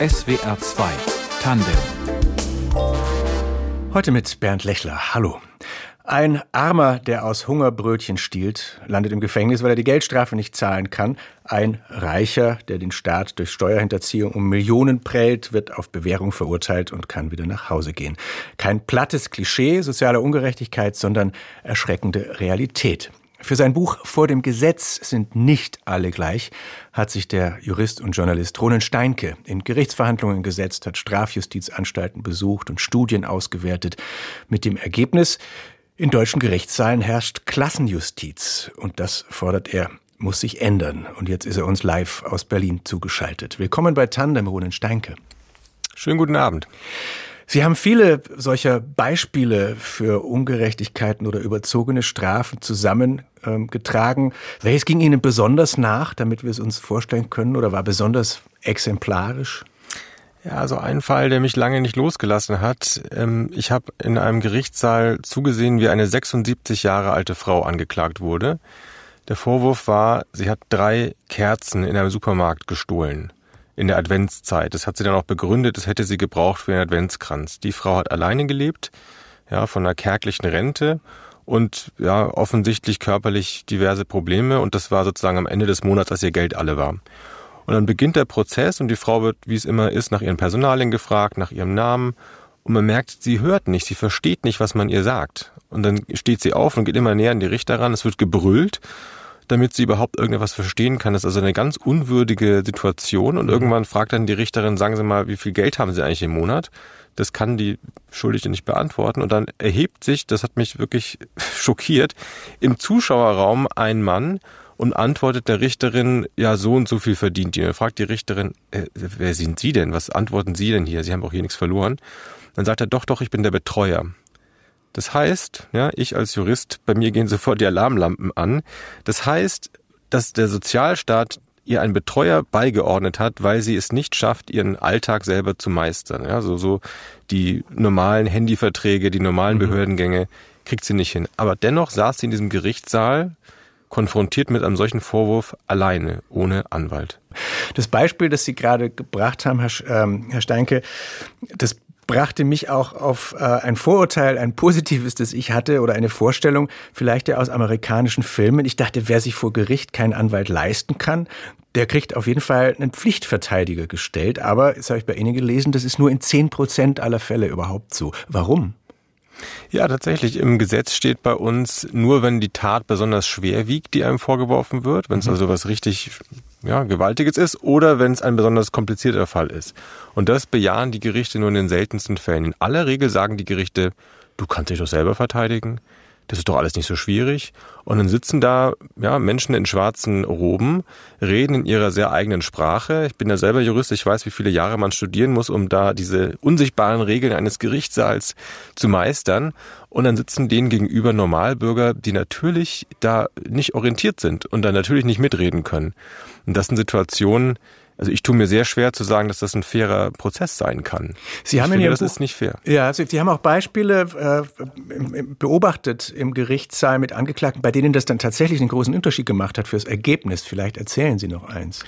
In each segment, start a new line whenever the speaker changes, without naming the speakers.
SWR 2 Tandem.
Heute mit Bernd Lechler. Hallo. Ein Armer, der aus Hunger Brötchen stiehlt, landet im Gefängnis, weil er die Geldstrafe nicht zahlen kann. Ein Reicher, der den Staat durch Steuerhinterziehung um Millionen prellt, wird auf Bewährung verurteilt und kann wieder nach Hause gehen. Kein plattes Klischee sozialer Ungerechtigkeit, sondern erschreckende Realität. Für sein Buch Vor dem Gesetz sind nicht alle gleich hat sich der Jurist und Journalist Ronen Steinke in Gerichtsverhandlungen gesetzt, hat Strafjustizanstalten besucht und Studien ausgewertet, mit dem Ergebnis, in deutschen Gerichtssaalen herrscht Klassenjustiz und das fordert er muss sich ändern. Und jetzt ist er uns live aus Berlin zugeschaltet. Willkommen bei Tandem, Ronen Steinke.
Schönen guten Abend.
Sie haben viele solcher Beispiele für Ungerechtigkeiten oder überzogene Strafen zusammengetragen. Ähm, Welches ging Ihnen besonders nach, damit wir es uns vorstellen können, oder war besonders exemplarisch?
Ja, also ein Fall, der mich lange nicht losgelassen hat. Ähm, ich habe in einem Gerichtssaal zugesehen, wie eine 76 Jahre alte Frau angeklagt wurde. Der Vorwurf war, sie hat drei Kerzen in einem Supermarkt gestohlen in der Adventszeit. Das hat sie dann auch begründet, das hätte sie gebraucht für den Adventskranz. Die Frau hat alleine gelebt, ja, von einer kärglichen Rente und ja, offensichtlich körperlich diverse Probleme und das war sozusagen am Ende des Monats, als ihr Geld alle war. Und dann beginnt der Prozess und die Frau wird, wie es immer ist, nach ihren Personalien gefragt, nach ihrem Namen. Und man merkt, sie hört nicht, sie versteht nicht, was man ihr sagt. Und dann steht sie auf und geht immer näher an die Richter ran. Es wird gebrüllt, damit sie überhaupt irgendetwas verstehen kann. Das ist also eine ganz unwürdige Situation. Und mhm. irgendwann fragt dann die Richterin, sagen Sie mal, wie viel Geld haben Sie eigentlich im Monat? Das kann die Schuldige nicht beantworten. Und dann erhebt sich, das hat mich wirklich schockiert, im Zuschauerraum ein Mann und antwortet der Richterin, ja, so und so viel verdient ihr. Fragt die Richterin, äh, wer sind Sie denn? Was antworten Sie denn hier? Sie haben auch hier nichts verloren. Dann sagt er, doch, doch, ich bin der Betreuer. Das heißt, ja, ich als Jurist, bei mir gehen sofort die Alarmlampen an. Das heißt, dass der Sozialstaat ihr einen Betreuer beigeordnet hat, weil sie es nicht schafft, ihren Alltag selber zu meistern. Ja, so, so die normalen Handyverträge, die normalen mhm. Behördengänge kriegt sie nicht hin. Aber dennoch saß sie in diesem Gerichtssaal konfrontiert mit einem solchen Vorwurf alleine, ohne Anwalt.
Das Beispiel, das Sie gerade gebracht haben, Herr, ähm, Herr Steinke, das brachte mich auch auf äh, ein Vorurteil, ein positives, das ich hatte oder eine Vorstellung, vielleicht ja aus amerikanischen Filmen. Ich dachte, wer sich vor Gericht keinen Anwalt leisten kann, der kriegt auf jeden Fall einen Pflichtverteidiger gestellt. Aber, das habe ich bei Ihnen gelesen, das ist nur in zehn Prozent aller Fälle überhaupt so. Warum?
Ja, tatsächlich. Im Gesetz steht bei uns nur, wenn die Tat besonders schwer wiegt, die einem vorgeworfen wird, wenn es mhm. also was richtig ja, Gewaltiges ist oder wenn es ein besonders komplizierter Fall ist. Und das bejahen die Gerichte nur in den seltensten Fällen. In aller Regel sagen die Gerichte, du kannst dich doch selber verteidigen das ist doch alles nicht so schwierig. Und dann sitzen da ja, Menschen in schwarzen Roben, reden in ihrer sehr eigenen Sprache. Ich bin ja selber Jurist, ich weiß, wie viele Jahre man studieren muss, um da diese unsichtbaren Regeln eines Gerichtssaals zu meistern. Und dann sitzen denen gegenüber Normalbürger, die natürlich da nicht orientiert sind und dann natürlich nicht mitreden können. Und das sind Situationen, also ich tue mir sehr schwer zu sagen, dass das ein fairer Prozess sein kann.
Sie haben ich
finde,
das
Buch, ist nicht fair.
Ja, also Sie haben auch Beispiele äh, beobachtet im Gerichtssaal mit Angeklagten, bei denen das dann tatsächlich einen großen Unterschied gemacht hat fürs Ergebnis. Vielleicht erzählen Sie noch eins.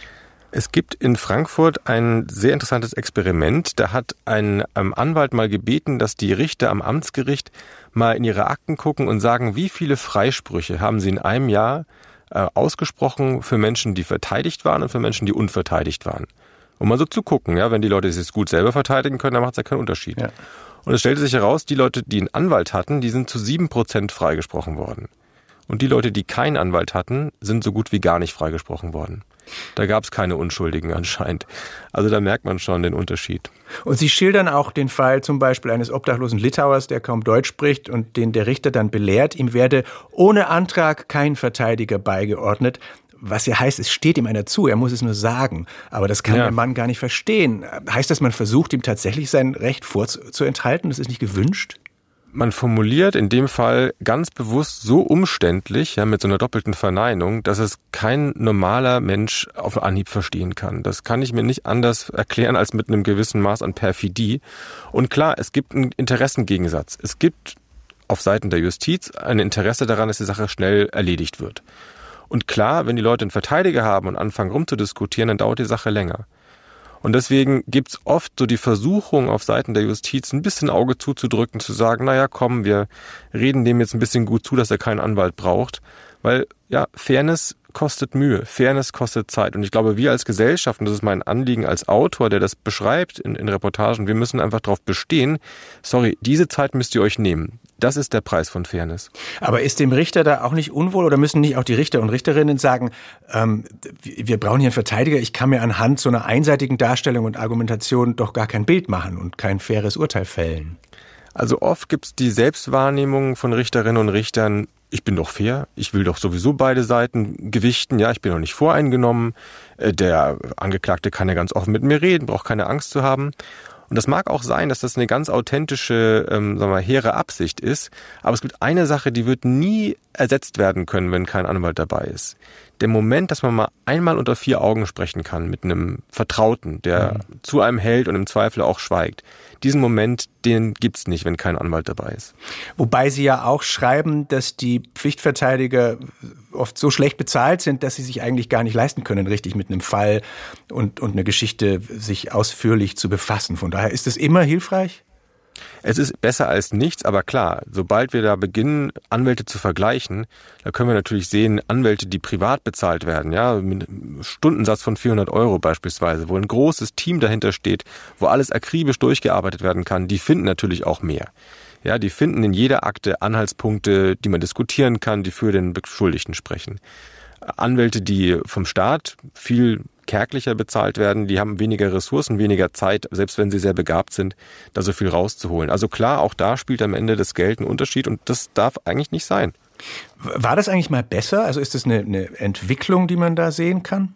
Es gibt in Frankfurt ein sehr interessantes Experiment. Da hat ein Anwalt mal gebeten, dass die Richter am Amtsgericht mal in ihre Akten gucken und sagen, wie viele Freisprüche haben sie in einem Jahr äh, ausgesprochen für Menschen, die verteidigt waren und für Menschen, die unverteidigt waren. Um mal so zu gucken, ja, wenn die Leute sich gut selber verteidigen können, dann macht es ja keinen Unterschied. Ja. Und es stellte sich heraus, die Leute, die einen Anwalt hatten, die sind zu sieben Prozent freigesprochen worden. Und die Leute, die keinen Anwalt hatten, sind so gut wie gar nicht freigesprochen worden. Da gab es keine Unschuldigen anscheinend. Also da merkt man schon den Unterschied.
Und Sie schildern auch den Fall zum Beispiel eines obdachlosen Litauers, der kaum Deutsch spricht und den der Richter dann belehrt, ihm werde ohne Antrag kein Verteidiger beigeordnet. Was ja heißt, es steht ihm einer zu, er muss es nur sagen. Aber das kann ja. der Mann gar nicht verstehen. Heißt das, man versucht ihm tatsächlich sein Recht vorzuenthalten? Das ist nicht gewünscht?
Man formuliert in dem Fall ganz bewusst so umständlich, ja, mit so einer doppelten Verneinung, dass es kein normaler Mensch auf Anhieb verstehen kann. Das kann ich mir nicht anders erklären als mit einem gewissen Maß an Perfidie. Und klar, es gibt einen Interessengegensatz. Es gibt auf Seiten der Justiz ein Interesse daran, dass die Sache schnell erledigt wird. Und klar, wenn die Leute einen Verteidiger haben und anfangen rumzudiskutieren, dann dauert die Sache länger. Und deswegen gibt's oft so die Versuchung auf Seiten der Justiz ein bisschen Auge zuzudrücken, zu sagen, naja, komm, wir reden dem jetzt ein bisschen gut zu, dass er keinen Anwalt braucht. Weil ja, Fairness kostet Mühe, Fairness kostet Zeit. Und ich glaube, wir als Gesellschaft, und das ist mein Anliegen als Autor, der das beschreibt in, in Reportagen, wir müssen einfach darauf bestehen, sorry, diese Zeit müsst ihr euch nehmen. Das ist der Preis von Fairness.
Aber ist dem Richter da auch nicht unwohl oder müssen nicht auch die Richter und Richterinnen sagen, ähm, wir brauchen hier einen Verteidiger, ich kann mir anhand so einer einseitigen Darstellung und Argumentation doch gar kein Bild machen und kein faires Urteil fällen?
Also oft gibt es die Selbstwahrnehmung von Richterinnen und Richtern, ich bin doch fair, ich will doch sowieso beide Seiten gewichten, ja, ich bin doch nicht voreingenommen, äh, der Angeklagte kann ja ganz offen mit mir reden, braucht keine Angst zu haben. Und das mag auch sein, dass das eine ganz authentische, ähm, sagen wir hehre Absicht ist. Aber es gibt eine Sache, die wird nie ersetzt werden können, wenn kein Anwalt dabei ist. Der Moment, dass man mal einmal unter vier Augen sprechen kann mit einem Vertrauten, der mhm. zu einem hält und im Zweifel auch schweigt. Diesen Moment, den gibt's nicht, wenn kein Anwalt dabei ist.
Wobei Sie ja auch schreiben, dass die Pflichtverteidiger oft so schlecht bezahlt sind, dass sie sich eigentlich gar nicht leisten können, richtig mit einem Fall und, und eine Geschichte sich ausführlich zu befassen. Von daher ist es immer hilfreich?
Es ist besser als nichts, aber klar, sobald wir da beginnen, Anwälte zu vergleichen, da können wir natürlich sehen, Anwälte, die privat bezahlt werden, ja, mit einem Stundensatz von 400 Euro beispielsweise, wo ein großes Team dahinter steht, wo alles akribisch durchgearbeitet werden kann, die finden natürlich auch mehr. Ja, die finden in jeder Akte Anhaltspunkte, die man diskutieren kann, die für den Beschuldigten sprechen. Anwälte, die vom Staat viel kärglicher bezahlt werden, die haben weniger Ressourcen, weniger Zeit, selbst wenn sie sehr begabt sind, da so viel rauszuholen. Also klar, auch da spielt am Ende das Geld einen Unterschied und das darf eigentlich nicht sein.
War das eigentlich mal besser? Also ist das eine, eine Entwicklung, die man da sehen kann?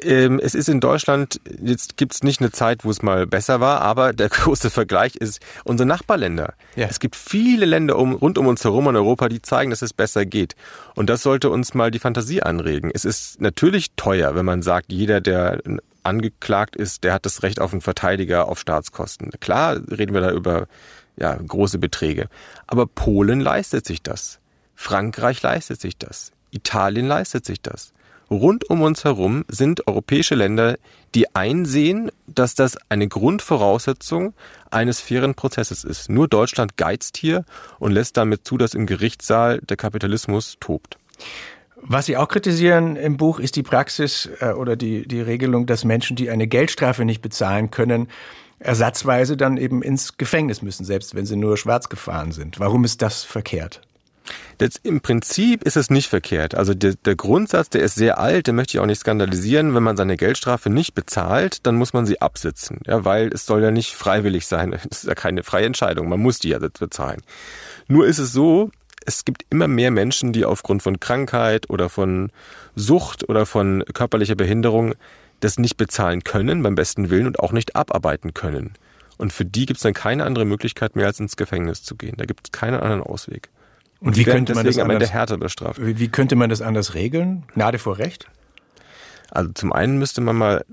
Ähm, es ist in Deutschland, jetzt gibt es nicht eine Zeit, wo es mal besser war, aber der große Vergleich ist unsere Nachbarländer. Ja. Es gibt viele Länder um, rund um uns herum in Europa, die zeigen, dass es besser geht. Und das sollte uns mal die Fantasie anregen. Es ist natürlich teuer, wenn man sagt, jeder, der angeklagt ist, der hat das Recht auf einen Verteidiger auf Staatskosten. Klar reden wir da über ja, große Beträge. Aber Polen leistet sich das. Frankreich leistet sich das. Italien leistet sich das rund um uns herum sind europäische Länder, die einsehen, dass das eine Grundvoraussetzung eines fairen Prozesses ist. Nur Deutschland geizt hier und lässt damit zu, dass im Gerichtssaal der Kapitalismus tobt.
Was Sie auch kritisieren im Buch ist die Praxis äh, oder die, die Regelung, dass Menschen, die eine Geldstrafe nicht bezahlen können, ersatzweise dann eben ins Gefängnis müssen, selbst wenn sie nur schwarz gefahren sind. Warum ist das verkehrt?
Das, Im Prinzip ist es nicht verkehrt. Also der, der Grundsatz, der ist sehr alt, den möchte ich auch nicht skandalisieren. Wenn man seine Geldstrafe nicht bezahlt, dann muss man sie absitzen. Ja, weil es soll ja nicht freiwillig sein. Das ist ja keine freie Entscheidung. Man muss die ja bezahlen. Nur ist es so, es gibt immer mehr Menschen, die aufgrund von Krankheit oder von Sucht oder von körperlicher Behinderung das nicht bezahlen können, beim besten Willen und auch nicht abarbeiten können. Und für die gibt es dann keine andere Möglichkeit mehr, als ins Gefängnis zu gehen. Da gibt es keinen anderen Ausweg.
Und wie könnte man das
anders, härter bestraft.
Wie, wie könnte man das anders regeln? Gnade vor Recht?
Also zum einen müsste man mal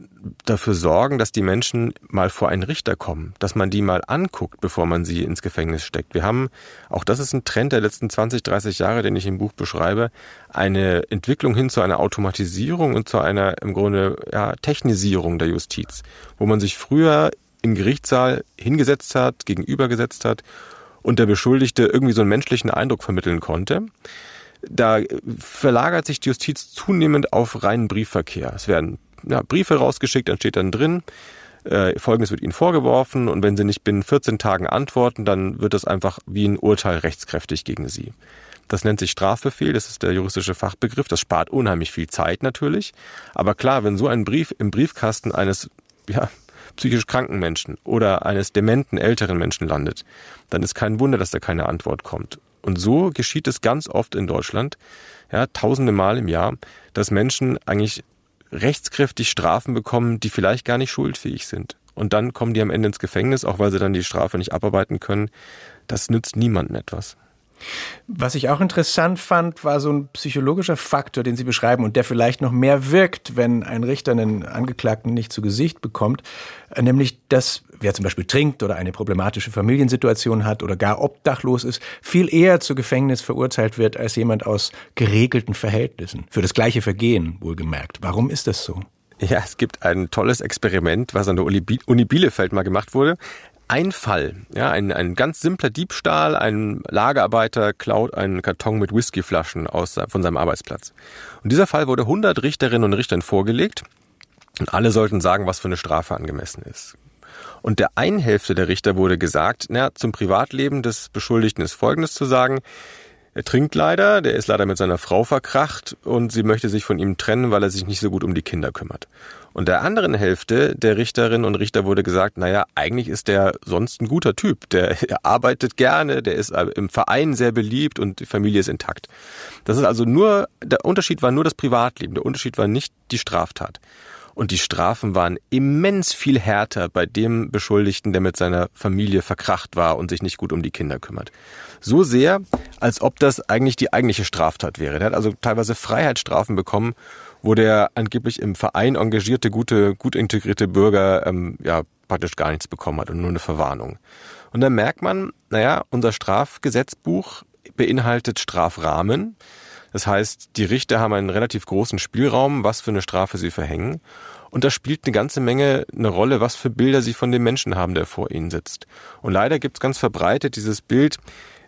dafür sorgen, dass die Menschen mal vor einen Richter kommen, dass man die mal anguckt, bevor man sie ins Gefängnis steckt. Wir haben, auch das ist ein Trend der letzten 20, 30 Jahre, den ich im Buch beschreibe, eine Entwicklung hin zu einer Automatisierung und zu einer im Grunde ja, Technisierung der Justiz, wo man sich früher im Gerichtssaal hingesetzt hat, gegenübergesetzt hat und der Beschuldigte irgendwie so einen menschlichen Eindruck vermitteln konnte. Da verlagert sich die Justiz zunehmend auf reinen Briefverkehr. Es werden ja, Briefe rausgeschickt, dann steht dann drin, äh, Folgendes wird Ihnen vorgeworfen und wenn Sie nicht binnen 14 Tagen antworten, dann wird das einfach wie ein Urteil rechtskräftig gegen Sie. Das nennt sich Strafbefehl, das ist der juristische Fachbegriff. Das spart unheimlich viel Zeit natürlich. Aber klar, wenn so ein Brief im Briefkasten eines ja, psychisch kranken Menschen oder eines dementen älteren Menschen landet, dann ist kein Wunder, dass da keine Antwort kommt. Und so geschieht es ganz oft in Deutschland, ja, tausende Mal im Jahr, dass Menschen eigentlich rechtskräftig Strafen bekommen, die vielleicht gar nicht schuldfähig sind. Und dann kommen die am Ende ins Gefängnis, auch weil sie dann die Strafe nicht abarbeiten können. Das nützt niemandem etwas.
Was ich auch interessant fand, war so ein psychologischer Faktor, den Sie beschreiben und der vielleicht noch mehr wirkt, wenn ein Richter einen Angeklagten nicht zu Gesicht bekommt, äh, nämlich dass wer zum Beispiel trinkt oder eine problematische Familiensituation hat oder gar obdachlos ist, viel eher zu Gefängnis verurteilt wird als jemand aus geregelten Verhältnissen. Für das gleiche Vergehen, wohlgemerkt. Warum ist das so?
Ja, es gibt ein tolles Experiment, was an der Uni Bielefeld mal gemacht wurde. Ein Fall, ja, ein, ein ganz simpler Diebstahl, ein Lagerarbeiter klaut einen Karton mit Whiskyflaschen aus, von seinem Arbeitsplatz. Und dieser Fall wurde 100 Richterinnen und Richtern vorgelegt und alle sollten sagen, was für eine Strafe angemessen ist. Und der einen Hälfte der Richter wurde gesagt, na, zum Privatleben des Beschuldigten ist Folgendes zu sagen. Er trinkt leider, der ist leider mit seiner Frau verkracht und sie möchte sich von ihm trennen, weil er sich nicht so gut um die Kinder kümmert. Und der anderen Hälfte der Richterinnen und Richter wurde gesagt, naja, eigentlich ist der sonst ein guter Typ. Der arbeitet gerne, der ist im Verein sehr beliebt und die Familie ist intakt. Das ist also nur, der Unterschied war nur das Privatleben. Der Unterschied war nicht die Straftat. Und die Strafen waren immens viel härter bei dem Beschuldigten, der mit seiner Familie verkracht war und sich nicht gut um die Kinder kümmert. So sehr, als ob das eigentlich die eigentliche Straftat wäre. Der hat also teilweise Freiheitsstrafen bekommen, wo der angeblich im Verein engagierte, gute, gut integrierte Bürger ähm, ja praktisch gar nichts bekommen hat und nur eine Verwarnung. Und dann merkt man, naja, unser Strafgesetzbuch beinhaltet Strafrahmen. Das heißt, die Richter haben einen relativ großen Spielraum, was für eine Strafe sie verhängen. Und da spielt eine ganze Menge eine Rolle, was für Bilder sie von dem Menschen haben, der vor ihnen sitzt. Und leider gibt es ganz verbreitet dieses Bild,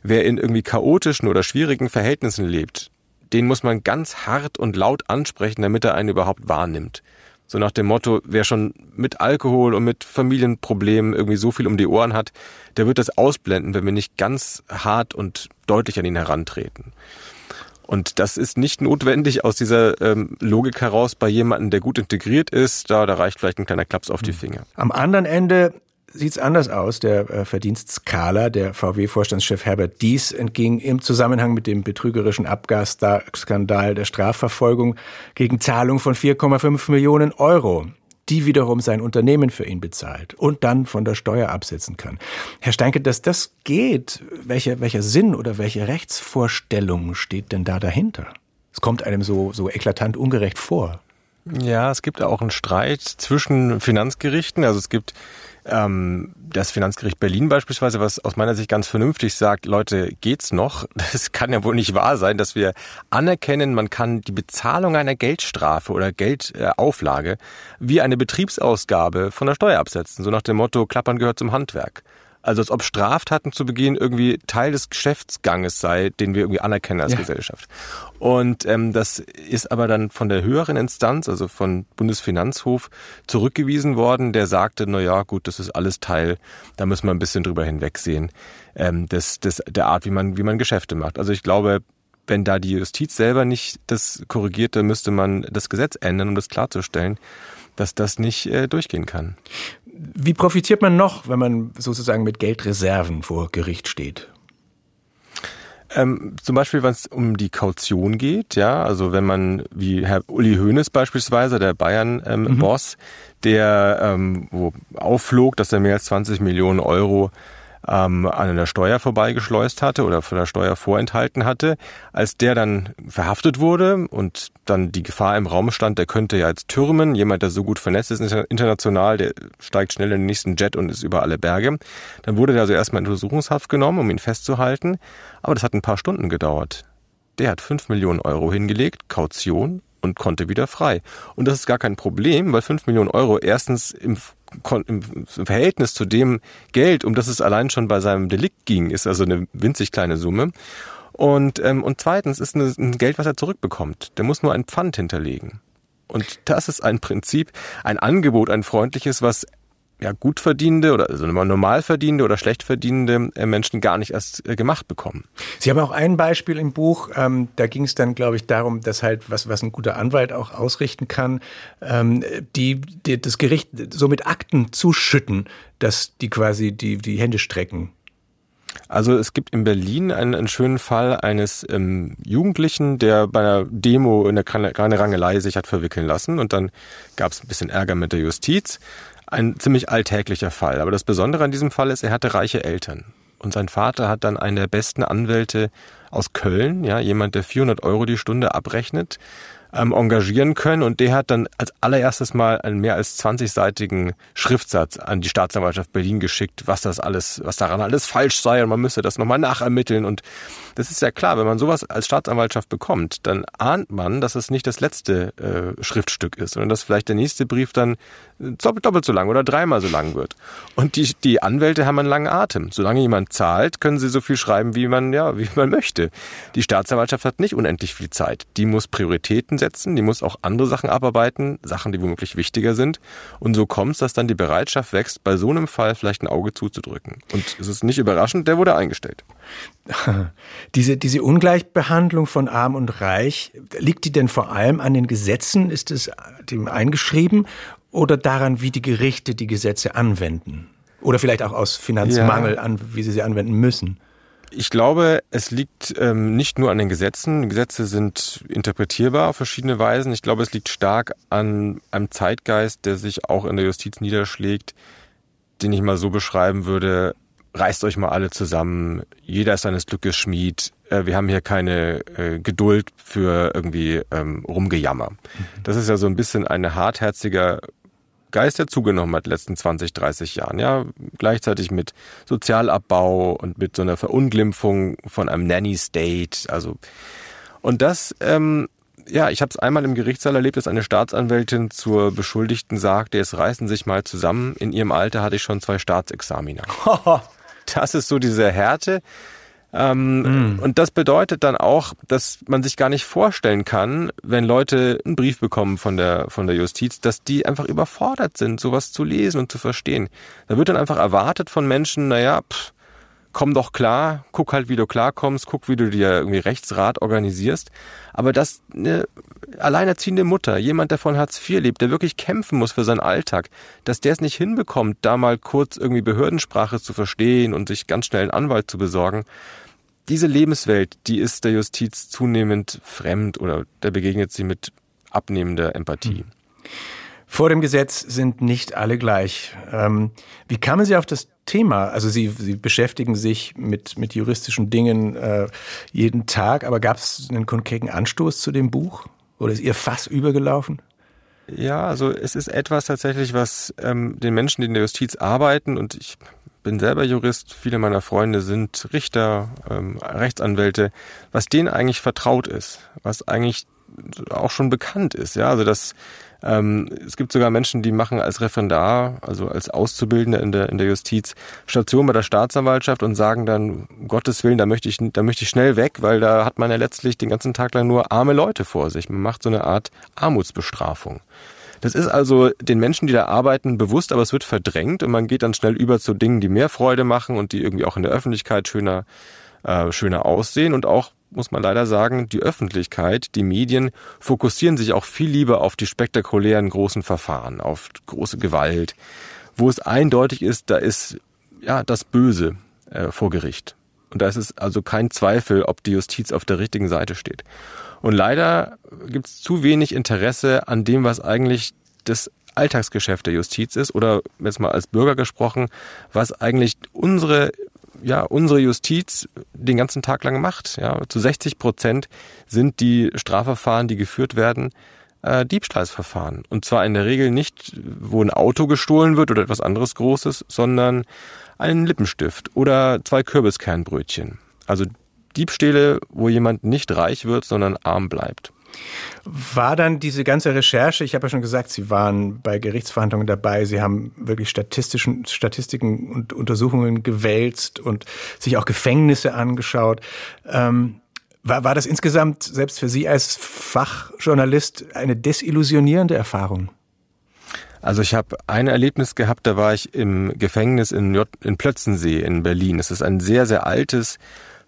wer in irgendwie chaotischen oder schwierigen Verhältnissen lebt, den muss man ganz hart und laut ansprechen, damit er einen überhaupt wahrnimmt. So nach dem Motto, wer schon mit Alkohol und mit Familienproblemen irgendwie so viel um die Ohren hat, der wird das ausblenden, wenn wir nicht ganz hart und deutlich an ihn herantreten. Und das ist nicht notwendig aus dieser ähm, Logik heraus bei jemandem, der gut integriert ist. Da, da reicht vielleicht ein kleiner Klaps auf die hm. Finger.
Am anderen Ende sieht's anders aus. Der äh, Verdienstskala, der VW-Vorstandschef Herbert Dies entging im Zusammenhang mit dem betrügerischen Abgasskandal der Strafverfolgung gegen Zahlung von 4,5 Millionen Euro die wiederum sein Unternehmen für ihn bezahlt und dann von der Steuer absetzen kann. Herr Steinke, dass das geht, welcher, welcher Sinn oder welche Rechtsvorstellung steht denn da dahinter? Es kommt einem so, so eklatant ungerecht vor.
Ja, es gibt auch einen Streit zwischen Finanzgerichten. Also es gibt ähm, das Finanzgericht Berlin beispielsweise, was aus meiner Sicht ganz vernünftig sagt, Leute, geht's noch? Das kann ja wohl nicht wahr sein, dass wir anerkennen, man kann die Bezahlung einer Geldstrafe oder Geldauflage wie eine Betriebsausgabe von der Steuer absetzen. So nach dem Motto, Klappern gehört zum Handwerk. Also als ob Straftaten zu begehen irgendwie Teil des Geschäftsganges sei, den wir irgendwie anerkennen als ja. Gesellschaft. Und ähm, das ist aber dann von der höheren Instanz, also von Bundesfinanzhof, zurückgewiesen worden, der sagte, na ja, gut, das ist alles Teil, da müssen wir ein bisschen drüber hinwegsehen, ähm, des, des, der Art, wie man, wie man Geschäfte macht. Also ich glaube, wenn da die Justiz selber nicht das korrigiert, dann müsste man das Gesetz ändern, um das klarzustellen, dass das nicht äh, durchgehen kann.
Wie profitiert man noch, wenn man sozusagen mit Geldreserven vor Gericht steht?
Ähm, zum Beispiel, wenn es um die Kaution geht, ja, also wenn man, wie Herr Uli Hoeneß beispielsweise, der Bayern-Boss, ähm, mhm. der ähm, wo aufflog, dass er mehr als 20 Millionen Euro ähm, an einer Steuer vorbeigeschleust hatte oder von der Steuer vorenthalten hatte. Als der dann verhaftet wurde und dann die Gefahr im Raum stand, der könnte ja jetzt türmen, jemand, der so gut vernetzt ist international, der steigt schnell in den nächsten Jet und ist über alle Berge. Dann wurde der also erstmal in Untersuchungshaft genommen, um ihn festzuhalten. Aber das hat ein paar Stunden gedauert. Der hat fünf Millionen Euro hingelegt, Kaution, und konnte wieder frei. Und das ist gar kein Problem, weil fünf Millionen Euro erstens im im Verhältnis zu dem Geld, um das es allein schon bei seinem Delikt ging, ist also eine winzig kleine Summe. Und, ähm, und zweitens ist eine, ein Geld, was er zurückbekommt. Der muss nur ein Pfand hinterlegen. Und das ist ein Prinzip, ein Angebot, ein freundliches, was ja, gut verdienende oder also normal verdienende oder schlecht verdienende äh, Menschen gar nicht erst äh, gemacht bekommen.
Sie haben auch ein Beispiel im Buch, ähm, da ging es dann, glaube ich, darum, dass halt, was, was ein guter Anwalt auch ausrichten kann, ähm, die, die das Gericht so mit Akten zuschütten, dass die quasi die, die Hände strecken.
Also es gibt in Berlin einen, einen schönen Fall eines ähm, Jugendlichen, der bei einer Demo in der kleine Rangelei sich hat verwickeln lassen und dann gab es ein bisschen Ärger mit der Justiz ein ziemlich alltäglicher Fall. Aber das Besondere an diesem Fall ist, er hatte reiche Eltern. Und sein Vater hat dann einen der besten Anwälte aus Köln, ja, jemand, der 400 Euro die Stunde abrechnet, ähm, engagieren können. Und der hat dann als allererstes mal einen mehr als 20-seitigen Schriftsatz an die Staatsanwaltschaft Berlin geschickt, was das alles, was daran alles falsch sei und man müsse das nochmal nachermitteln. Und das ist ja klar, wenn man sowas als Staatsanwaltschaft bekommt, dann ahnt man, dass es nicht das letzte äh, Schriftstück ist, sondern dass vielleicht der nächste Brief dann doppelt so lang oder dreimal so lang wird. Und die, die Anwälte haben einen langen Atem. Solange jemand zahlt, können sie so viel schreiben, wie man, ja, wie man möchte. Die Staatsanwaltschaft hat nicht unendlich viel Zeit. Die muss Prioritäten setzen, die muss auch andere Sachen abarbeiten, Sachen, die womöglich wichtiger sind. Und so kommt es, dass dann die Bereitschaft wächst, bei so einem Fall vielleicht ein Auge zuzudrücken. Und es ist nicht überraschend, der wurde eingestellt.
Diese, diese Ungleichbehandlung von Arm und Reich, liegt die denn vor allem an den Gesetzen? Ist es dem eingeschrieben? oder daran, wie die Gerichte die Gesetze anwenden? Oder vielleicht auch aus Finanzmangel ja. an, wie sie sie anwenden müssen?
Ich glaube, es liegt ähm, nicht nur an den Gesetzen. Gesetze sind interpretierbar auf verschiedene Weisen. Ich glaube, es liegt stark an einem Zeitgeist, der sich auch in der Justiz niederschlägt, den ich mal so beschreiben würde, reißt euch mal alle zusammen, jeder ist seines Glückes Schmied, äh, wir haben hier keine äh, Geduld für irgendwie ähm, Rumgejammer. Mhm. Das ist ja so ein bisschen ein hartherziger Geist, der zugenommen hat in den letzten 20, 30 Jahren. Ja, gleichzeitig mit Sozialabbau und mit so einer Verunglimpfung von einem Nanny-State. Also und das, ähm, ja, ich habe es einmal im Gerichtssaal erlebt, dass eine Staatsanwältin zur Beschuldigten sagte, es reißen sich mal zusammen. In ihrem Alter hatte ich schon zwei Staatsexamina. das ist so diese Härte. Ähm, mm. Und das bedeutet dann auch, dass man sich gar nicht vorstellen kann, wenn Leute einen Brief bekommen von der, von der Justiz, dass die einfach überfordert sind, sowas zu lesen und zu verstehen. Da wird dann einfach erwartet von Menschen, naja, pff, komm doch klar, guck halt, wie du klarkommst, guck, wie du dir irgendwie Rechtsrat organisierst. Aber dass eine alleinerziehende Mutter, jemand, der von Hartz IV lebt, der wirklich kämpfen muss für seinen Alltag, dass der es nicht hinbekommt, da mal kurz irgendwie Behördensprache zu verstehen und sich ganz schnell einen Anwalt zu besorgen, diese Lebenswelt, die ist der Justiz zunehmend fremd oder der begegnet sie mit abnehmender Empathie. Hm.
Vor dem Gesetz sind nicht alle gleich. Ähm, wie kamen Sie auf das Thema? Also Sie, Sie beschäftigen sich mit, mit juristischen Dingen äh, jeden Tag, aber gab es einen konkreten Anstoß zu dem Buch? Oder ist Ihr Fass übergelaufen?
Ja, also es ist etwas tatsächlich, was ähm, den Menschen, die in der Justiz arbeiten, und ich bin selber Jurist, viele meiner Freunde sind Richter, ähm, Rechtsanwälte, was denen eigentlich vertraut ist, was eigentlich auch schon bekannt ist. Ja, also das ähm, es gibt sogar Menschen, die machen als Referendar, also als Auszubildende in der, in der Justiz, Station bei der Staatsanwaltschaft und sagen dann, um Gottes Willen, da möchte ich, da möchte ich schnell weg, weil da hat man ja letztlich den ganzen Tag lang nur arme Leute vor sich. Man macht so eine Art Armutsbestrafung. Das ist also den Menschen, die da arbeiten, bewusst, aber es wird verdrängt und man geht dann schnell über zu Dingen, die mehr Freude machen und die irgendwie auch in der Öffentlichkeit schöner, äh, schöner aussehen und auch muss man leider sagen, die Öffentlichkeit, die Medien fokussieren sich auch viel lieber auf die spektakulären großen Verfahren, auf große Gewalt, wo es eindeutig ist, da ist ja das Böse äh, vor Gericht. Und da ist es also kein Zweifel, ob die Justiz auf der richtigen Seite steht. Und leider gibt es zu wenig Interesse an dem, was eigentlich das Alltagsgeschäft der Justiz ist oder jetzt mal als Bürger gesprochen, was eigentlich unsere ja, unsere Justiz den ganzen Tag lang macht. Ja, zu 60 Prozent sind die Strafverfahren, die geführt werden, äh, Diebstahlsverfahren. Und zwar in der Regel nicht, wo ein Auto gestohlen wird oder etwas anderes Großes, sondern einen Lippenstift oder zwei Kürbiskernbrötchen. Also Diebstähle, wo jemand nicht reich wird, sondern arm bleibt.
War dann diese ganze Recherche, ich habe ja schon gesagt, Sie waren bei Gerichtsverhandlungen dabei, Sie haben wirklich statistischen, Statistiken und Untersuchungen gewälzt und sich auch Gefängnisse angeschaut. Ähm, war, war das insgesamt, selbst für Sie als Fachjournalist, eine desillusionierende Erfahrung?
Also ich habe ein Erlebnis gehabt, da war ich im Gefängnis in, J in Plötzensee in Berlin. Es ist ein sehr, sehr altes,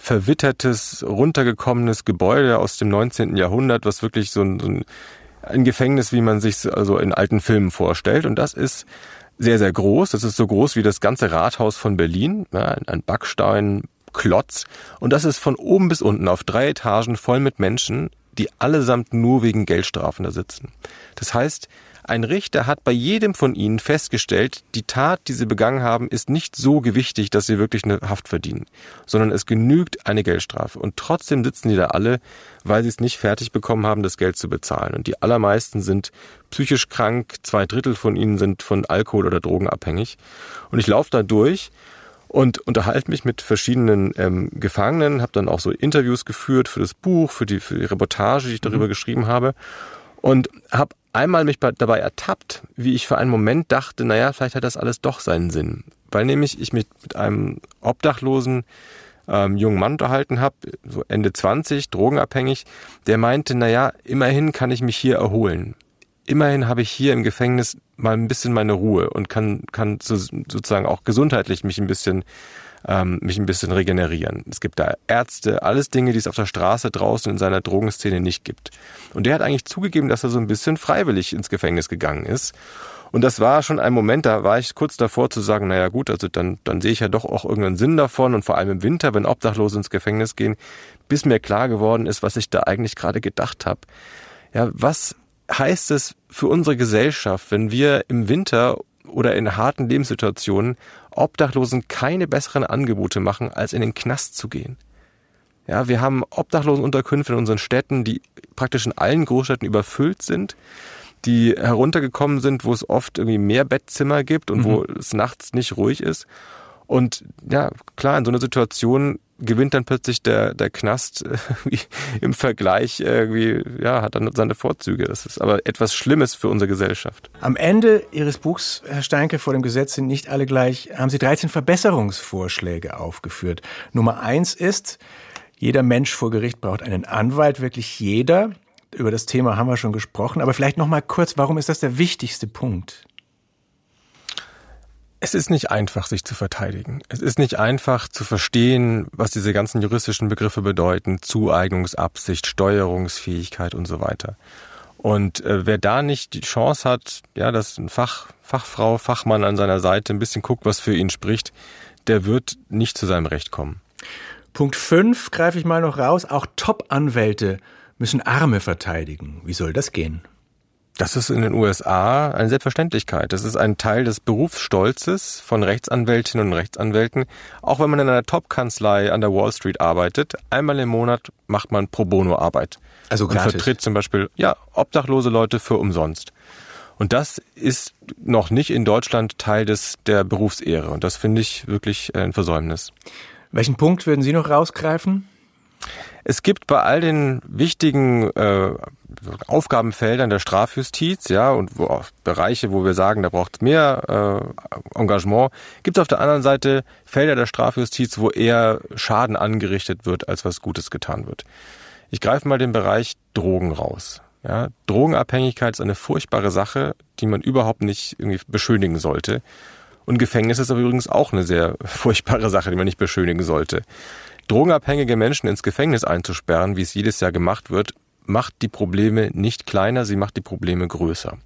verwittertes, runtergekommenes Gebäude aus dem 19. Jahrhundert, was wirklich so ein, so ein, Gefängnis, wie man sich also in alten Filmen vorstellt. Und das ist sehr, sehr groß. Das ist so groß wie das ganze Rathaus von Berlin. Ja, ein Backsteinklotz. Und das ist von oben bis unten auf drei Etagen voll mit Menschen die allesamt nur wegen Geldstrafen da sitzen. Das heißt, ein Richter hat bei jedem von ihnen festgestellt, die Tat, die sie begangen haben, ist nicht so gewichtig, dass sie wirklich eine Haft verdienen, sondern es genügt eine Geldstrafe. Und trotzdem sitzen die da alle, weil sie es nicht fertig bekommen haben, das Geld zu bezahlen. Und die allermeisten sind psychisch krank, zwei Drittel von ihnen sind von Alkohol oder Drogen abhängig. Und ich laufe da durch und unterhalte mich mit verschiedenen ähm, Gefangenen, habe dann auch so Interviews geführt für das Buch, für die, für die Reportage, die ich darüber mhm. geschrieben habe und habe einmal mich dabei ertappt, wie ich für einen Moment dachte, naja, vielleicht hat das alles doch seinen Sinn. Weil nämlich ich mich mit einem obdachlosen ähm, jungen Mann unterhalten habe, so Ende 20, drogenabhängig, der meinte, naja, immerhin kann ich mich hier erholen. Immerhin habe ich hier im Gefängnis mal ein bisschen meine Ruhe und kann, kann so, sozusagen auch gesundheitlich mich ein bisschen ähm, mich ein bisschen regenerieren. Es gibt da Ärzte, alles Dinge, die es auf der Straße draußen in seiner Drogenszene nicht gibt. Und der hat eigentlich zugegeben, dass er so ein bisschen freiwillig ins Gefängnis gegangen ist. Und das war schon ein Moment, da war ich kurz davor zu sagen, naja gut, also dann, dann sehe ich ja doch auch irgendeinen Sinn davon und vor allem im Winter, wenn Obdachlose ins Gefängnis gehen, bis mir klar geworden ist, was ich da eigentlich gerade gedacht habe. Ja, was heißt es für unsere Gesellschaft, wenn wir im Winter oder in harten Lebenssituationen Obdachlosen keine besseren Angebote machen, als in den Knast zu gehen. Ja, wir haben Obdachlosenunterkünfte in unseren Städten, die praktisch in allen Großstädten überfüllt sind, die heruntergekommen sind, wo es oft irgendwie mehr Bettzimmer gibt und mhm. wo es nachts nicht ruhig ist. Und ja, klar, in so einer Situation gewinnt dann plötzlich der, der Knast äh, im Vergleich irgendwie, ja, hat dann seine Vorzüge. Das ist aber etwas Schlimmes für unsere Gesellschaft.
Am Ende Ihres Buchs, Herr Steinke, vor dem Gesetz sind nicht alle gleich, haben Sie 13 Verbesserungsvorschläge aufgeführt. Nummer eins ist, jeder Mensch vor Gericht braucht einen Anwalt, wirklich jeder. Über das Thema haben wir schon gesprochen, aber vielleicht noch mal kurz, warum ist das der wichtigste Punkt?
Es ist nicht einfach, sich zu verteidigen. Es ist nicht einfach zu verstehen, was diese ganzen juristischen Begriffe bedeuten. Zueignungsabsicht, Steuerungsfähigkeit und so weiter. Und äh, wer da nicht die Chance hat, ja, dass ein Fach, Fachfrau, Fachmann an seiner Seite ein bisschen guckt, was für ihn spricht, der wird nicht zu seinem Recht kommen.
Punkt 5 greife ich mal noch raus. Auch Top-Anwälte müssen Arme verteidigen. Wie soll das gehen?
Das ist in den USA eine Selbstverständlichkeit. Das ist ein Teil des Berufsstolzes von Rechtsanwältinnen und Rechtsanwälten. Auch wenn man in einer Top-Kanzlei an der Wall Street arbeitet, einmal im Monat macht man Pro Bono Arbeit.
Also gratis. Und
vertritt zum Beispiel, ja, obdachlose Leute für umsonst. Und das ist noch nicht in Deutschland Teil des, der Berufsehre. Und das finde ich wirklich ein Versäumnis.
Welchen Punkt würden Sie noch rausgreifen?
Es gibt bei all den wichtigen äh, Aufgabenfeldern der Strafjustiz, ja, und wo auch Bereiche, wo wir sagen, da braucht es mehr äh, Engagement, gibt es auf der anderen Seite Felder der Strafjustiz, wo eher Schaden angerichtet wird, als was Gutes getan wird. Ich greife mal den Bereich Drogen raus. Ja, Drogenabhängigkeit ist eine furchtbare Sache, die man überhaupt nicht irgendwie beschönigen sollte. Und Gefängnis ist aber übrigens auch eine sehr furchtbare Sache, die man nicht beschönigen sollte. Drogenabhängige Menschen ins Gefängnis einzusperren, wie es jedes Jahr gemacht wird, macht die Probleme nicht kleiner, sie macht die Probleme größer.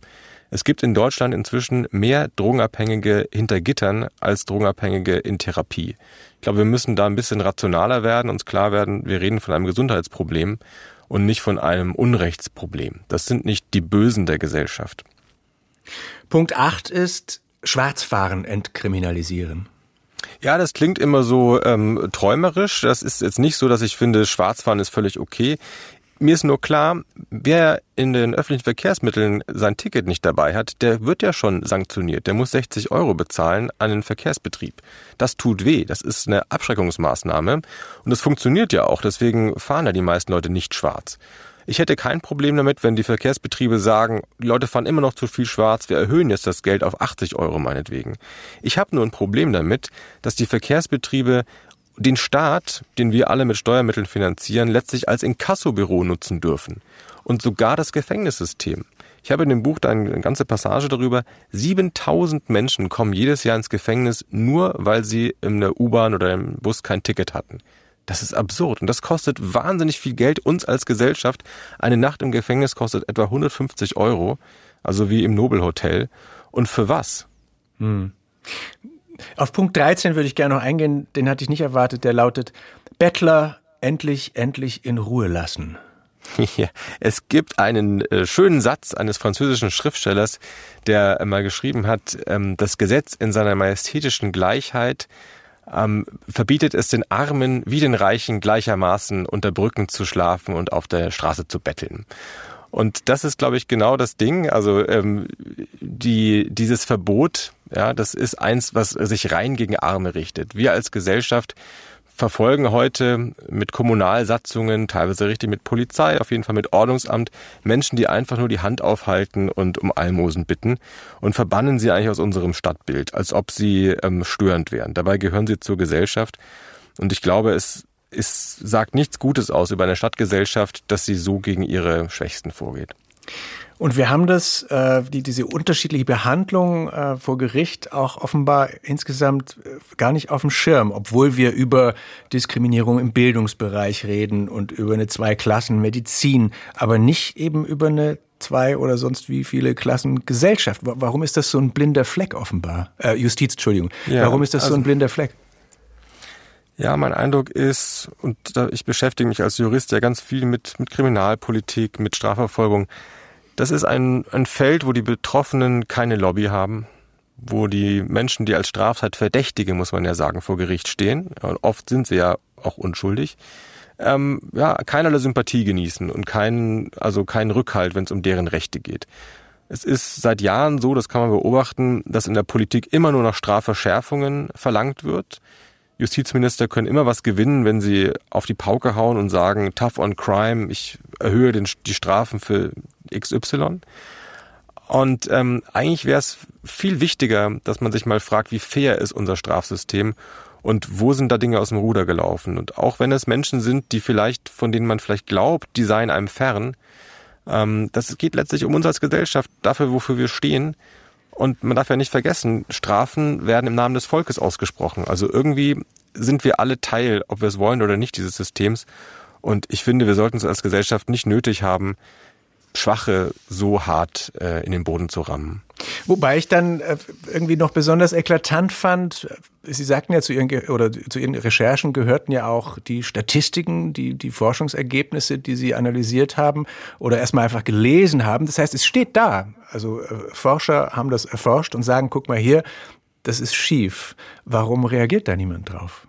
Es gibt in Deutschland inzwischen mehr Drogenabhängige hinter Gittern als Drogenabhängige in Therapie. Ich glaube, wir müssen da ein bisschen rationaler werden, uns klar werden, wir reden von einem Gesundheitsproblem und nicht von einem Unrechtsproblem. Das sind nicht die Bösen der Gesellschaft.
Punkt 8 ist Schwarzfahren entkriminalisieren.
Ja, das klingt immer so ähm, träumerisch. Das ist jetzt nicht so, dass ich finde, Schwarzfahren ist völlig okay. Mir ist nur klar, wer in den öffentlichen Verkehrsmitteln sein Ticket nicht dabei hat, der wird ja schon sanktioniert. Der muss 60 Euro bezahlen an den Verkehrsbetrieb. Das tut weh. Das ist eine Abschreckungsmaßnahme. Und das funktioniert ja auch. Deswegen fahren ja die meisten Leute nicht schwarz. Ich hätte kein Problem damit, wenn die Verkehrsbetriebe sagen, die Leute fahren immer noch zu viel schwarz, wir erhöhen jetzt das Geld auf 80 Euro meinetwegen. Ich habe nur ein Problem damit, dass die Verkehrsbetriebe den Staat, den wir alle mit Steuermitteln finanzieren, letztlich als Inkassobüro nutzen dürfen. Und sogar das Gefängnissystem. Ich habe in dem Buch eine ganze Passage darüber. 7000 Menschen kommen jedes Jahr ins Gefängnis, nur weil sie in der U-Bahn oder im Bus kein Ticket hatten. Das ist absurd und das kostet wahnsinnig viel Geld uns als Gesellschaft. Eine Nacht im Gefängnis kostet etwa 150 Euro, also wie im Nobelhotel. Und für was? Hm.
Auf Punkt 13 würde ich gerne noch eingehen, den hatte ich nicht erwartet, der lautet Bettler endlich, endlich in Ruhe lassen.
Ja, es gibt einen äh, schönen Satz eines französischen Schriftstellers, der mal geschrieben hat, ähm, das Gesetz in seiner majestätischen Gleichheit ähm, verbietet es den Armen wie den Reichen gleichermaßen unter Brücken zu schlafen und auf der Straße zu betteln. Und das ist, glaube ich, genau das Ding. Also ähm, die, dieses Verbot, ja, das ist eins, was sich rein gegen Arme richtet. Wir als Gesellschaft verfolgen heute mit Kommunalsatzungen, teilweise richtig mit Polizei, auf jeden Fall mit Ordnungsamt, Menschen, die einfach nur die Hand aufhalten und um Almosen bitten und verbannen sie eigentlich aus unserem Stadtbild, als ob sie ähm, störend wären. Dabei gehören sie zur Gesellschaft. Und ich glaube, es, es sagt nichts Gutes aus über eine Stadtgesellschaft, dass sie so gegen ihre Schwächsten vorgeht.
Und wir haben das, äh, die, diese unterschiedliche Behandlung äh, vor Gericht auch offenbar insgesamt äh, gar nicht auf dem Schirm, obwohl wir über Diskriminierung im Bildungsbereich reden und über eine Zwei-Klassen-Medizin, aber nicht eben über eine zwei oder sonst wie viele Klassen Gesellschaft. Warum ist das so ein blinder Fleck offenbar? Äh, Justiz, Entschuldigung. Ja, Warum ist das also, so ein blinder Fleck?
Ja, mein Eindruck ist, und ich beschäftige mich als Jurist ja ganz viel mit, mit Kriminalpolitik, mit Strafverfolgung, das ist ein, ein Feld, wo die Betroffenen keine Lobby haben, wo die Menschen, die als Straftat Verdächtige, muss man ja sagen, vor Gericht stehen, oft sind sie ja auch unschuldig, ähm, ja, keinerlei Sympathie genießen und keinen, also keinen Rückhalt, wenn es um deren Rechte geht. Es ist seit Jahren so, das kann man beobachten, dass in der Politik immer nur nach Strafverschärfungen verlangt wird. Justizminister können immer was gewinnen, wenn sie auf die Pauke hauen und sagen, tough on crime, ich erhöhe den, die Strafen für XY. Und ähm, eigentlich wäre es viel wichtiger, dass man sich mal fragt, wie fair ist unser Strafsystem und wo sind da Dinge aus dem Ruder gelaufen. Und auch wenn es Menschen sind, die vielleicht, von denen man vielleicht glaubt, die seien einem fern, ähm, das geht letztlich um uns als Gesellschaft, dafür, wofür wir stehen. Und man darf ja nicht vergessen, Strafen werden im Namen des Volkes ausgesprochen. Also irgendwie sind wir alle Teil, ob wir es wollen oder nicht, dieses Systems. Und ich finde, wir sollten es als Gesellschaft nicht nötig haben, Schwache so hart äh, in den Boden zu rammen.
Wobei ich dann äh, irgendwie noch besonders eklatant fand, Sie sagten ja zu Ihren oder zu Ihren Recherchen gehörten ja auch die Statistiken, die die Forschungsergebnisse, die Sie analysiert haben oder erstmal einfach gelesen haben. Das heißt, es steht da. Also äh, Forscher haben das erforscht und sagen, guck mal hier, das ist schief. Warum reagiert da niemand drauf?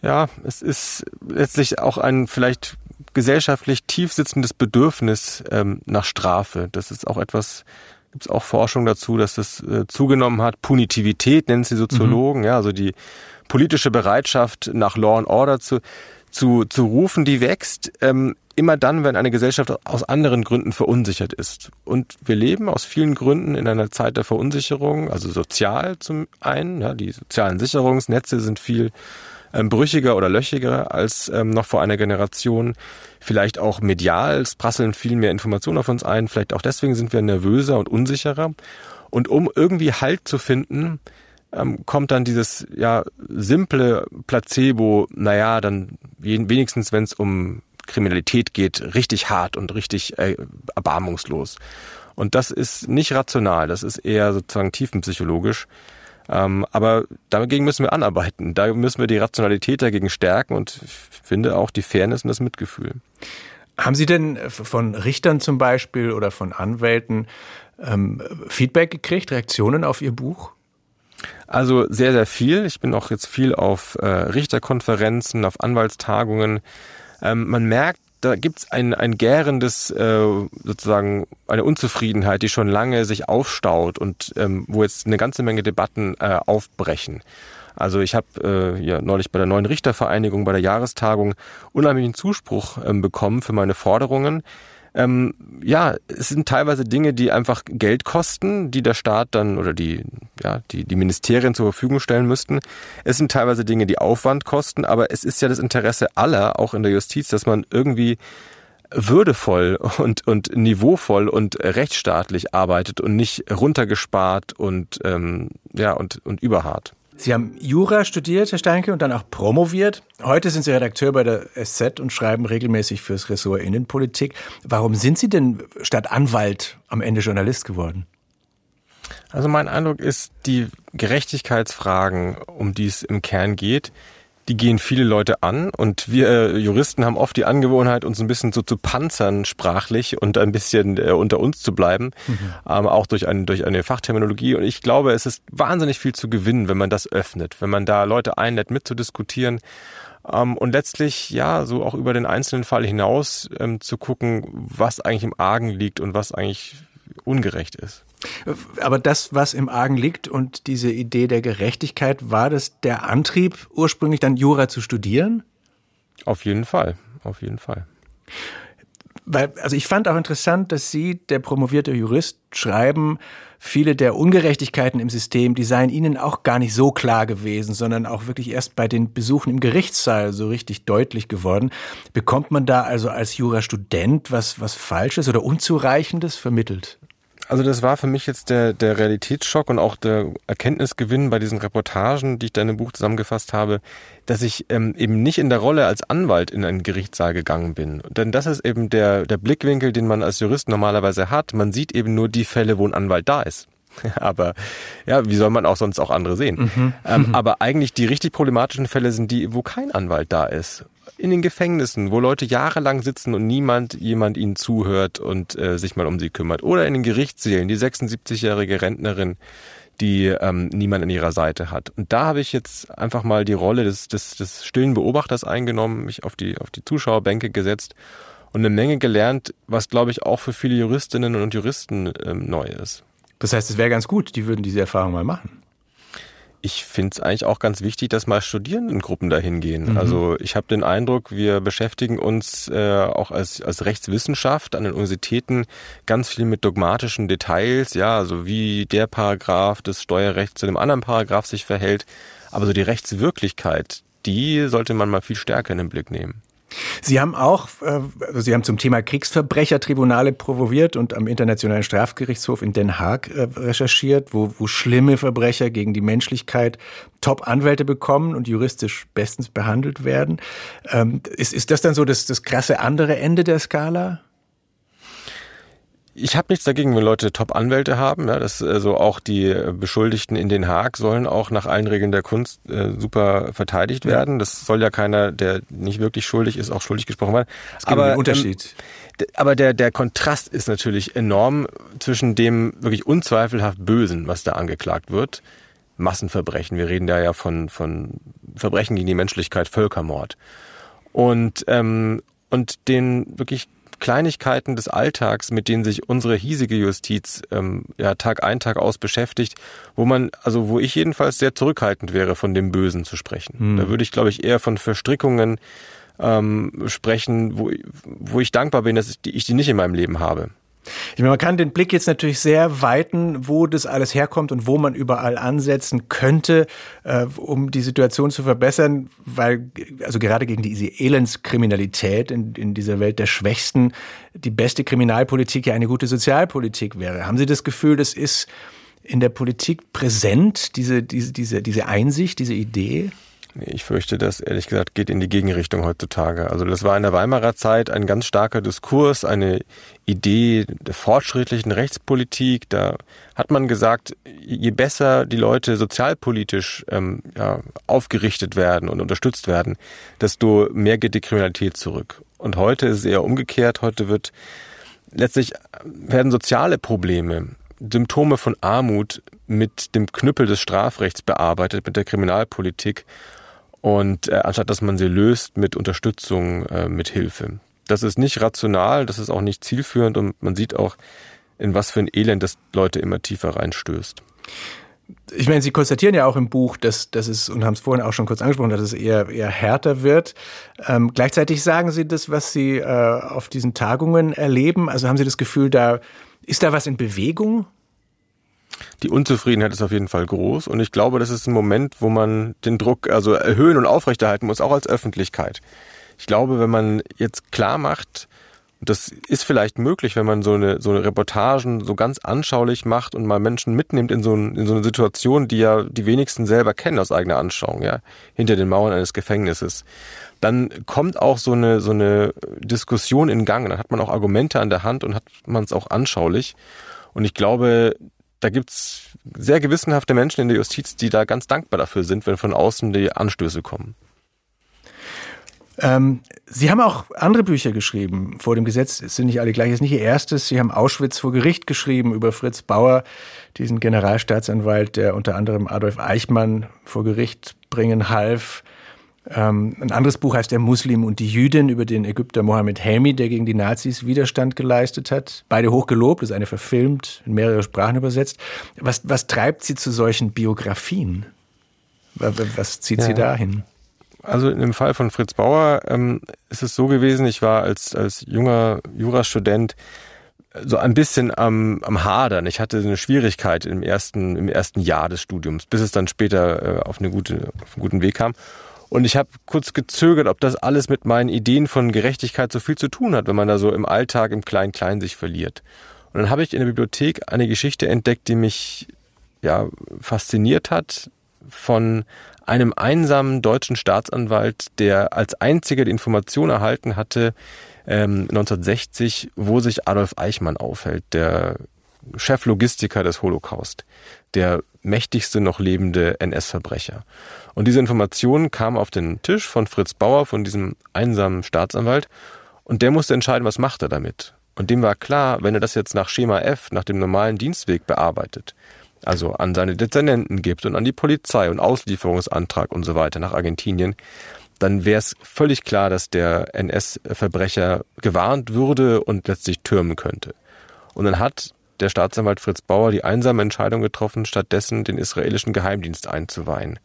Ja, es ist letztlich auch ein vielleicht gesellschaftlich tiefsitzendes Bedürfnis ähm, nach Strafe. Das ist auch etwas, gibt es auch Forschung dazu, dass das äh, zugenommen hat. Punitivität nennen sie Soziologen, mhm. ja, also die politische Bereitschaft nach Law and Order zu, zu, zu rufen, die wächst. Ähm, immer dann, wenn eine Gesellschaft aus anderen Gründen verunsichert ist. Und wir leben aus vielen Gründen in einer Zeit der Verunsicherung, also sozial zum einen, ja, die sozialen Sicherungsnetze sind viel ähm, brüchiger oder löchiger als ähm, noch vor einer Generation. Vielleicht auch medial, es prasseln viel mehr Informationen auf uns ein. Vielleicht auch deswegen sind wir nervöser und unsicherer. Und um irgendwie Halt zu finden, ähm, kommt dann dieses ja simple Placebo, naja, dann wenigstens, wenn es um Kriminalität geht, richtig hart und richtig äh, erbarmungslos. Und das ist nicht rational, das ist eher sozusagen tiefenpsychologisch. Ähm, aber dagegen müssen wir anarbeiten. Da müssen wir die Rationalität dagegen stärken und ich finde auch die Fairness und das Mitgefühl.
Haben Sie denn von Richtern zum Beispiel oder von Anwälten ähm, Feedback gekriegt, Reaktionen auf Ihr Buch?
Also sehr, sehr viel. Ich bin auch jetzt viel auf äh, Richterkonferenzen, auf Anwaltstagungen. Ähm, man merkt, da gibt's ein, ein gärendes, äh, sozusagen eine Unzufriedenheit, die schon lange sich aufstaut und ähm, wo jetzt eine ganze Menge Debatten äh, aufbrechen. Also ich habe äh, ja neulich bei der neuen Richtervereinigung bei der Jahrestagung unheimlichen Zuspruch ähm, bekommen für meine Forderungen. Ähm, ja, es sind teilweise Dinge, die einfach Geld kosten, die der Staat dann oder die, ja, die, die Ministerien zur Verfügung stellen müssten. Es sind teilweise Dinge, die Aufwand kosten, aber es ist ja das Interesse aller, auch in der Justiz, dass man irgendwie würdevoll und, und niveauvoll und rechtsstaatlich arbeitet und nicht runtergespart und, ähm, ja, und, und überhart.
Sie haben Jura studiert, Herr Steinke, und dann auch promoviert. Heute sind Sie Redakteur bei der SZ und schreiben regelmäßig fürs Ressort Innenpolitik. Warum sind Sie denn statt Anwalt am Ende Journalist geworden?
Also mein Eindruck ist, die Gerechtigkeitsfragen, um die es im Kern geht, die gehen viele Leute an und wir äh, Juristen haben oft die Angewohnheit, uns ein bisschen so zu panzern sprachlich und ein bisschen äh, unter uns zu bleiben, mhm. ähm, auch durch, ein, durch eine Fachterminologie. Und ich glaube, es ist wahnsinnig viel zu gewinnen, wenn man das öffnet, wenn man da Leute einlädt, mitzudiskutieren ähm, und letztlich ja so auch über den einzelnen Fall hinaus ähm, zu gucken, was eigentlich im Argen liegt und was eigentlich ungerecht ist.
Aber das, was im Argen liegt und diese Idee der Gerechtigkeit, war das der Antrieb, ursprünglich dann Jura zu studieren?
Auf jeden Fall, auf jeden Fall.
Weil, also ich fand auch interessant, dass Sie, der promovierte Jurist, schreiben, viele der Ungerechtigkeiten im System, die seien Ihnen auch gar nicht so klar gewesen, sondern auch wirklich erst bei den Besuchen im Gerichtssaal so richtig deutlich geworden. Bekommt man da also als Jurastudent was, was Falsches oder Unzureichendes vermittelt?
Also das war für mich jetzt der, der Realitätsschock und auch der Erkenntnisgewinn bei diesen Reportagen, die ich da in dem Buch zusammengefasst habe, dass ich ähm, eben nicht in der Rolle als Anwalt in einen Gerichtssaal gegangen bin. Denn das ist eben der, der Blickwinkel, den man als Jurist normalerweise hat. Man sieht eben nur die Fälle, wo ein Anwalt da ist. aber ja, wie soll man auch sonst auch andere sehen? Mhm. Ähm, mhm. Aber eigentlich die richtig problematischen Fälle sind die, wo kein Anwalt da ist in den Gefängnissen, wo Leute jahrelang sitzen und niemand jemand ihnen zuhört und äh, sich mal um sie kümmert. Oder in den Gerichtssälen, die 76-jährige Rentnerin, die ähm, niemand an ihrer Seite hat. Und da habe ich jetzt einfach mal die Rolle des, des, des stillen Beobachters eingenommen, mich auf die, auf die Zuschauerbänke gesetzt und eine Menge gelernt, was, glaube ich, auch für viele Juristinnen und Juristen ähm, neu ist.
Das heißt, es wäre ganz gut, die würden diese Erfahrung mal machen
ich finde es eigentlich auch ganz wichtig, dass mal Studierendengruppen dahin gehen. Mhm. Also ich habe den Eindruck, wir beschäftigen uns äh, auch als, als Rechtswissenschaft an den Universitäten ganz viel mit dogmatischen Details, ja, also wie der Paragraph des Steuerrechts zu dem anderen Paragraph sich verhält. Aber so die Rechtswirklichkeit, die sollte man mal viel stärker in den Blick nehmen.
Sie haben auch, äh, also Sie haben zum Thema Kriegsverbrechertribunale promoviert und am Internationalen Strafgerichtshof in Den Haag äh, recherchiert, wo, wo schlimme Verbrecher gegen die Menschlichkeit Top-Anwälte bekommen und juristisch bestens behandelt werden. Ähm, ist, ist das dann so das, das krasse andere Ende der Skala?
Ich habe nichts dagegen, wenn Leute Top-Anwälte haben. Ja, das, also auch die Beschuldigten in Den Haag sollen auch nach allen Regeln der Kunst äh, super verteidigt werden. Das soll ja keiner, der nicht wirklich schuldig ist, auch schuldig gesprochen werden.
Es gibt aber einen Unterschied.
Ähm, aber der, der Kontrast ist natürlich enorm zwischen dem wirklich unzweifelhaft Bösen, was da angeklagt wird. Massenverbrechen. Wir reden da ja von, von Verbrechen gegen die Menschlichkeit, Völkermord. Und, ähm, und den wirklich Kleinigkeiten des Alltags, mit denen sich unsere hiesige Justiz ähm, ja, Tag ein, Tag aus beschäftigt, wo man, also wo ich jedenfalls sehr zurückhaltend wäre, von dem Bösen zu sprechen. Hm. Da würde ich, glaube ich, eher von Verstrickungen ähm, sprechen, wo, wo ich dankbar bin, dass ich die, ich die nicht in meinem Leben habe.
Ich meine, man kann den Blick jetzt natürlich sehr weiten, wo das alles herkommt und wo man überall ansetzen könnte, äh, um die Situation zu verbessern, weil also gerade gegen diese Elendskriminalität in, in dieser Welt der Schwächsten die beste Kriminalpolitik ja eine gute Sozialpolitik wäre. Haben Sie das Gefühl, das ist in der Politik präsent, diese, diese, diese, diese Einsicht, diese Idee?
Ich fürchte, das ehrlich gesagt geht in die Gegenrichtung heutzutage. Also das war in der Weimarer Zeit ein ganz starker Diskurs, eine Idee der fortschrittlichen Rechtspolitik. Da hat man gesagt, je besser die Leute sozialpolitisch ähm, ja, aufgerichtet werden und unterstützt werden, desto mehr geht die Kriminalität zurück. Und heute ist es eher umgekehrt. Heute wird letztlich werden soziale Probleme Symptome von Armut mit dem Knüppel des Strafrechts bearbeitet, mit der Kriminalpolitik und äh, anstatt dass man sie löst mit Unterstützung, äh, mit Hilfe. Das ist nicht rational, das ist auch nicht zielführend und man sieht auch, in was für ein Elend das Leute immer tiefer reinstößt.
Ich meine, Sie konstatieren ja auch im Buch, dass, dass es, und haben es vorhin auch schon kurz angesprochen, dass es eher, eher härter wird. Ähm, gleichzeitig sagen Sie das, was Sie äh, auf diesen Tagungen erleben. Also haben Sie das Gefühl, da ist da was in Bewegung?
Die Unzufriedenheit ist auf jeden Fall groß und ich glaube, das ist ein Moment, wo man den Druck also erhöhen und aufrechterhalten muss, auch als Öffentlichkeit. Ich glaube, wenn man jetzt klar macht, das ist vielleicht möglich, wenn man so eine, so eine Reportagen so ganz anschaulich macht und mal Menschen mitnimmt in so, ein, in so eine Situation, die ja die wenigsten selber kennen aus eigener Anschauung, ja, hinter den Mauern eines Gefängnisses. Dann kommt auch so eine, so eine Diskussion in Gang. Dann hat man auch Argumente an der Hand und hat man es auch anschaulich. Und ich glaube, da gibt's sehr gewissenhafte Menschen in der Justiz, die da ganz dankbar dafür sind, wenn von außen die Anstöße kommen.
Ähm, Sie haben auch andere Bücher geschrieben. Vor dem Gesetz sind nicht alle gleich. Das ist nicht Ihr erstes. Sie haben Auschwitz vor Gericht geschrieben über Fritz Bauer, diesen Generalstaatsanwalt, der unter anderem Adolf Eichmann vor Gericht bringen half. Ähm, ein anderes Buch heißt Der Muslim und die Jüdin über den Ägypter Mohammed Helmi, der gegen die Nazis Widerstand geleistet hat. Beide hochgelobt, das eine verfilmt, in mehrere Sprachen übersetzt. Was, was treibt Sie zu solchen Biografien? Was zieht ja. Sie dahin?
Also in dem Fall von Fritz Bauer ähm, ist es so gewesen, ich war als, als junger Jurastudent so ein bisschen am, am Hadern. Ich hatte eine Schwierigkeit im ersten, im ersten Jahr des Studiums, bis es dann später äh, auf, eine gute, auf einen guten Weg kam. Und ich habe kurz gezögert, ob das alles mit meinen Ideen von Gerechtigkeit so viel zu tun hat, wenn man da so im Alltag im Klein-Klein sich verliert. Und dann habe ich in der Bibliothek eine Geschichte entdeckt, die mich ja fasziniert hat von einem einsamen deutschen Staatsanwalt, der als einziger die Information erhalten hatte, ähm, 1960, wo sich Adolf Eichmann aufhält, der Cheflogistiker des Holocaust, der mächtigste noch lebende NS-Verbrecher. Und diese Information kam auf den Tisch von Fritz Bauer, von diesem einsamen Staatsanwalt, und der musste entscheiden, was macht er damit. Und dem war klar, wenn er das jetzt nach Schema F, nach dem normalen Dienstweg bearbeitet, also an seine Dezernenten gibt und an die Polizei und Auslieferungsantrag und so weiter nach Argentinien, dann wäre es völlig klar, dass der NS-Verbrecher gewarnt würde und letztlich türmen könnte. Und dann hat der Staatsanwalt Fritz Bauer die einsame Entscheidung getroffen, stattdessen den israelischen Geheimdienst einzuweihen.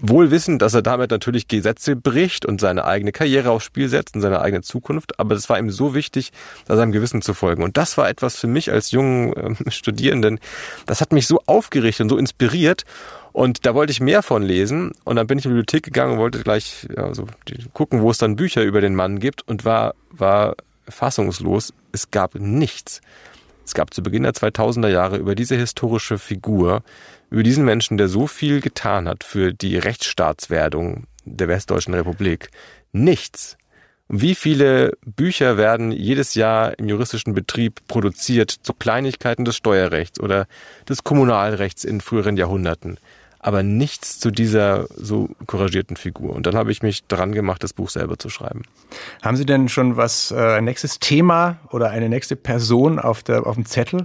Wohl wissend, dass er damit natürlich Gesetze bricht und seine eigene Karriere aufs Spiel setzt und seine eigene Zukunft, aber es war ihm so wichtig, seinem Gewissen zu folgen. Und das war etwas für mich als jungen äh, Studierenden, das hat mich so aufgerichtet und so inspiriert. Und da wollte ich mehr von lesen. Und dann bin ich in die Bibliothek gegangen und wollte gleich ja, so gucken, wo es dann Bücher über den Mann gibt und war, war fassungslos. Es gab nichts. Es gab zu Beginn der 2000er Jahre über diese historische Figur, über diesen Menschen, der so viel getan hat für die Rechtsstaatswerdung der Westdeutschen Republik, nichts. Wie viele Bücher werden jedes Jahr im juristischen Betrieb produziert zu Kleinigkeiten des Steuerrechts oder des Kommunalrechts in früheren Jahrhunderten? Aber nichts zu dieser so couragierten Figur. Und dann habe ich mich dran gemacht, das Buch selber zu schreiben.
Haben Sie denn schon was, äh, ein nächstes Thema oder eine nächste Person auf, der, auf dem Zettel?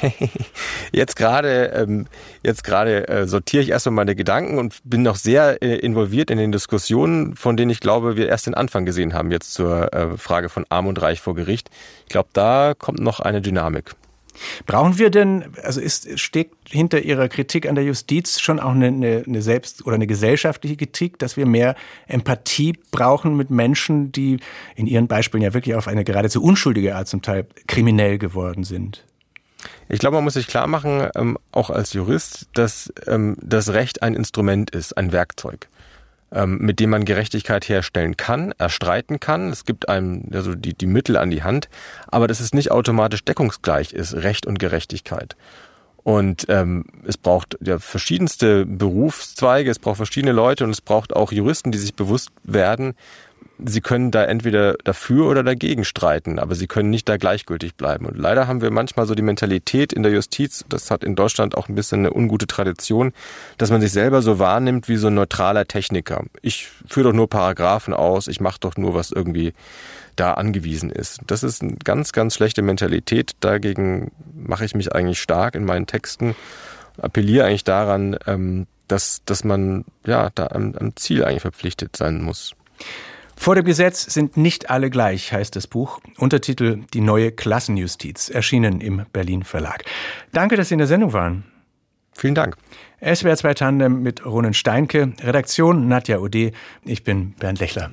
jetzt gerade ähm, jetzt gerade äh, sortiere ich erstmal meine Gedanken und bin noch sehr äh, involviert in den Diskussionen, von denen ich glaube, wir erst den Anfang gesehen haben jetzt zur äh, Frage von Arm und Reich vor Gericht. Ich glaube, da kommt noch eine Dynamik.
Brauchen wir denn, also ist, steckt hinter Ihrer Kritik an der Justiz schon auch eine, eine, eine selbst- oder eine gesellschaftliche Kritik, dass wir mehr Empathie brauchen mit Menschen, die in Ihren Beispielen ja wirklich auf eine geradezu unschuldige Art zum Teil kriminell geworden sind?
Ich glaube, man muss sich klar machen, ähm, auch als Jurist, dass ähm, das Recht ein Instrument ist, ein Werkzeug. Ähm, mit dem man Gerechtigkeit herstellen kann, erstreiten kann. Es gibt einem also die, die Mittel an die Hand, aber dass es nicht automatisch deckungsgleich ist, Recht und Gerechtigkeit. Und ähm, es braucht ja verschiedenste Berufszweige, es braucht verschiedene Leute und es braucht auch Juristen, die sich bewusst werden, sie können da entweder dafür oder dagegen streiten, aber sie können nicht da gleichgültig bleiben. Und leider haben wir manchmal so die Mentalität in der Justiz, das hat in Deutschland auch ein bisschen eine ungute Tradition, dass man sich selber so wahrnimmt wie so ein neutraler Techniker. Ich führe doch nur Paragraphen aus, ich mache doch nur, was irgendwie da angewiesen ist. Das ist eine ganz, ganz schlechte Mentalität. Dagegen mache ich mich eigentlich stark in meinen Texten, appelliere eigentlich daran, ähm, dass, dass man ja da am, am Ziel eigentlich verpflichtet sein muss.
Vor dem Gesetz sind nicht alle gleich, heißt das Buch. Untertitel Die neue Klassenjustiz, erschienen im Berlin Verlag. Danke, dass Sie in der Sendung waren.
Vielen Dank.
SWR 2 Tandem mit Ronen Steinke, Redaktion Nadja Ode. Ich bin Bernd Lechler.